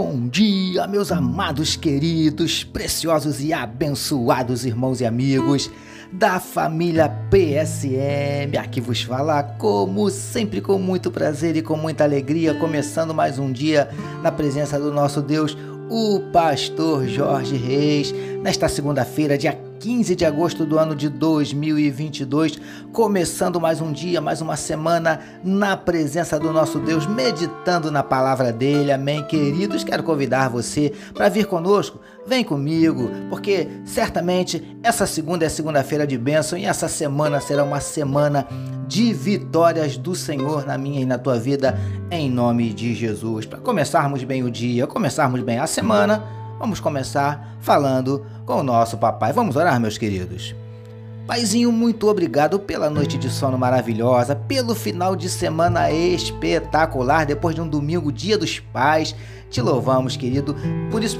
Bom dia, meus amados, queridos, preciosos e abençoados irmãos e amigos da família PSM. Aqui vos fala, como sempre, com muito prazer e com muita alegria, começando mais um dia na presença do nosso Deus, o pastor Jorge Reis, nesta segunda-feira, dia 15 de agosto do ano de 2022, começando mais um dia, mais uma semana na presença do nosso Deus, meditando na palavra dele. Amém, queridos. Quero convidar você para vir conosco. Vem comigo, porque certamente essa segunda é segunda-feira de bênção e essa semana será uma semana de vitórias do Senhor na minha e na tua vida, em nome de Jesus. Para começarmos bem o dia, começarmos bem a semana, vamos começar falando com o nosso papai. Vamos orar, meus queridos. Paizinho, muito obrigado pela noite de sono maravilhosa, pelo final de semana espetacular, depois de um domingo, dia dos pais. Te louvamos, querido. Por isso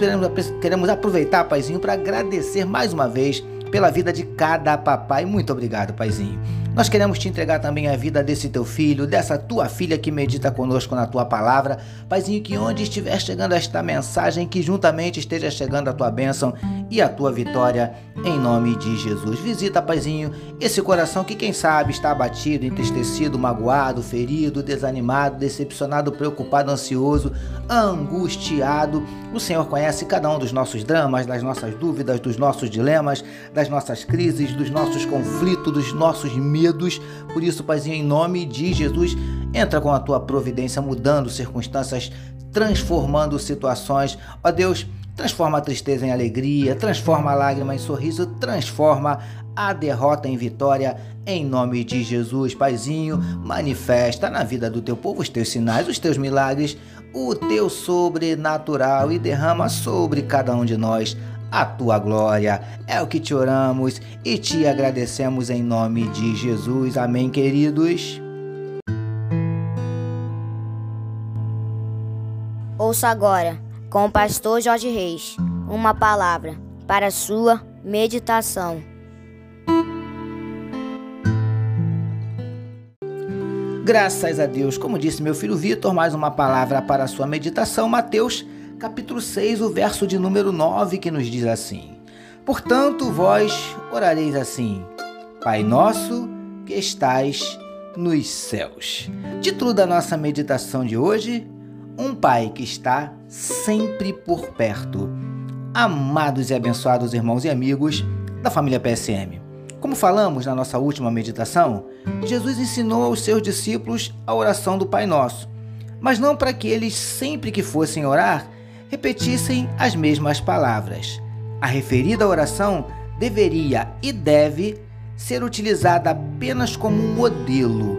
queremos aproveitar, Paizinho, para agradecer mais uma vez pela vida de cada papai. Muito obrigado, Paizinho. Nós queremos te entregar também a vida desse teu filho, dessa tua filha que medita conosco na tua palavra. Paizinho, que onde estiver chegando esta mensagem, que juntamente esteja chegando a tua bênção e a tua vitória, em nome de Jesus. Visita, Paizinho, esse coração que, quem sabe, está abatido, entristecido, magoado, ferido, desanimado, decepcionado, preocupado, ansioso, angustiado. O Senhor conhece cada um dos nossos dramas, das nossas dúvidas, dos nossos dilemas, das nossas crises, dos nossos conflitos, dos nossos medos. Por isso, Paizinho, em nome de Jesus, entra com a tua providência, mudando circunstâncias, transformando situações. Ó Deus, transforma a tristeza em alegria, transforma a lágrima em sorriso, transforma a derrota em vitória, em nome de Jesus. Paizinho, manifesta na vida do teu povo os teus sinais, os teus milagres, o teu sobrenatural e derrama sobre cada um de nós a tua glória. É o que te oramos e te agradecemos em nome de Jesus. Amém, queridos. Ouça agora, com o pastor Jorge Reis, uma palavra para sua meditação. Graças a Deus, como disse meu filho Vitor, mais uma palavra para a sua meditação, Mateus capítulo 6, o verso de número 9, que nos diz assim: Portanto, vós orareis assim: Pai nosso que estais nos céus. Título da nossa meditação de hoje: Um Pai que está sempre por perto. Amados e abençoados irmãos e amigos da família PSM. Como falamos na nossa última meditação, Jesus ensinou aos seus discípulos a oração do Pai Nosso, mas não para que eles sempre que fossem orar repetissem as mesmas palavras. A referida oração deveria e deve ser utilizada apenas como um modelo.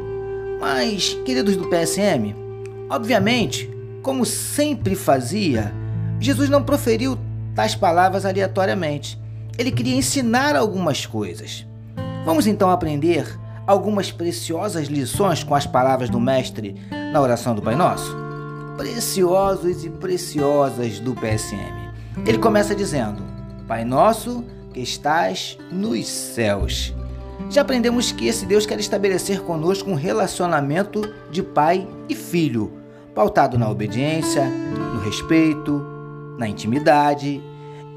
Mas, queridos do PSM, obviamente, como sempre fazia, Jesus não proferiu tais palavras aleatoriamente. Ele queria ensinar algumas coisas. Vamos então aprender algumas preciosas lições com as palavras do Mestre na oração do Pai Nosso? Preciosos e preciosas do PSM. Ele começa dizendo: Pai nosso que estás nos céus. Já aprendemos que esse Deus quer estabelecer conosco um relacionamento de pai e filho, pautado na obediência, no respeito, na intimidade.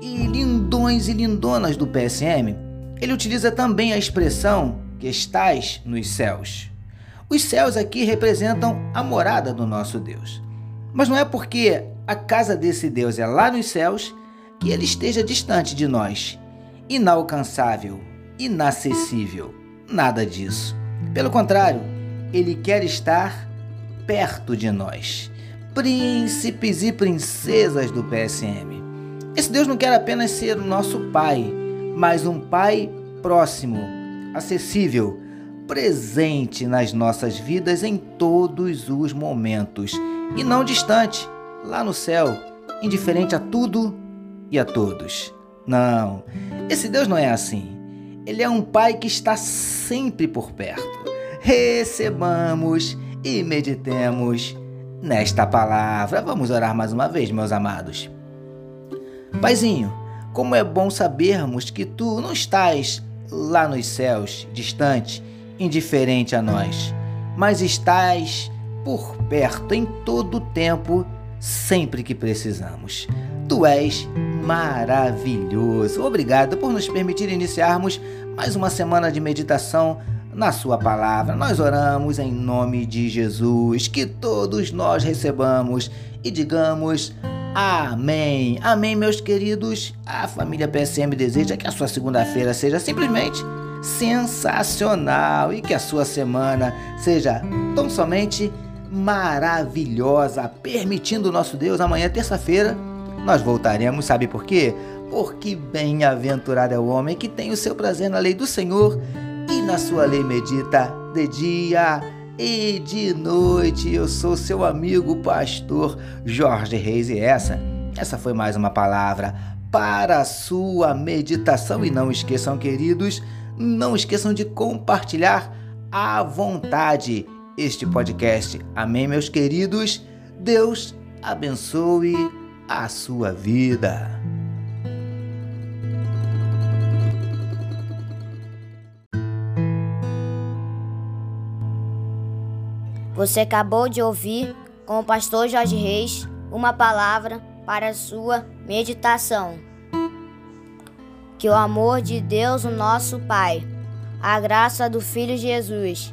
E lindões e lindonas do PSM, ele utiliza também a expressão que estás nos céus. Os céus aqui representam a morada do nosso Deus. Mas não é porque a casa desse Deus é lá nos céus que ele esteja distante de nós, inalcançável, inacessível. Nada disso. Pelo contrário, ele quer estar perto de nós, príncipes e princesas do PSM. Esse Deus não quer apenas ser o nosso pai, mas um pai próximo, acessível, presente nas nossas vidas em todos os momentos e não distante, lá no céu, indiferente a tudo e a todos. Não, esse Deus não é assim. Ele é um Pai que está sempre por perto. Recebamos e meditemos nesta palavra. Vamos orar mais uma vez, meus amados. Paizinho, como é bom sabermos que tu não estás lá nos céus, distante, indiferente a nós, mas estás por perto em todo o tempo, sempre que precisamos. Tu és maravilhoso. Obrigado por nos permitir iniciarmos mais uma semana de meditação na Sua palavra. Nós oramos em nome de Jesus, que todos nós recebamos e digamos. Amém. Amém, meus queridos. A família PSM deseja que a sua segunda-feira seja simplesmente sensacional e que a sua semana seja tão somente maravilhosa, permitindo o nosso Deus amanhã, terça-feira, nós voltaremos, sabe por quê? Porque bem-aventurado é o homem que tem o seu prazer na lei do Senhor e na sua lei medita de dia e de noite. Eu sou seu amigo pastor Jorge Reis e essa, essa foi mais uma palavra para a sua meditação e não esqueçam, queridos, não esqueçam de compartilhar à vontade este podcast. Amém, meus queridos. Deus abençoe a sua vida. Você acabou de ouvir com o pastor Jorge Reis uma palavra para a sua meditação. Que o amor de Deus, o nosso Pai, a graça do Filho Jesus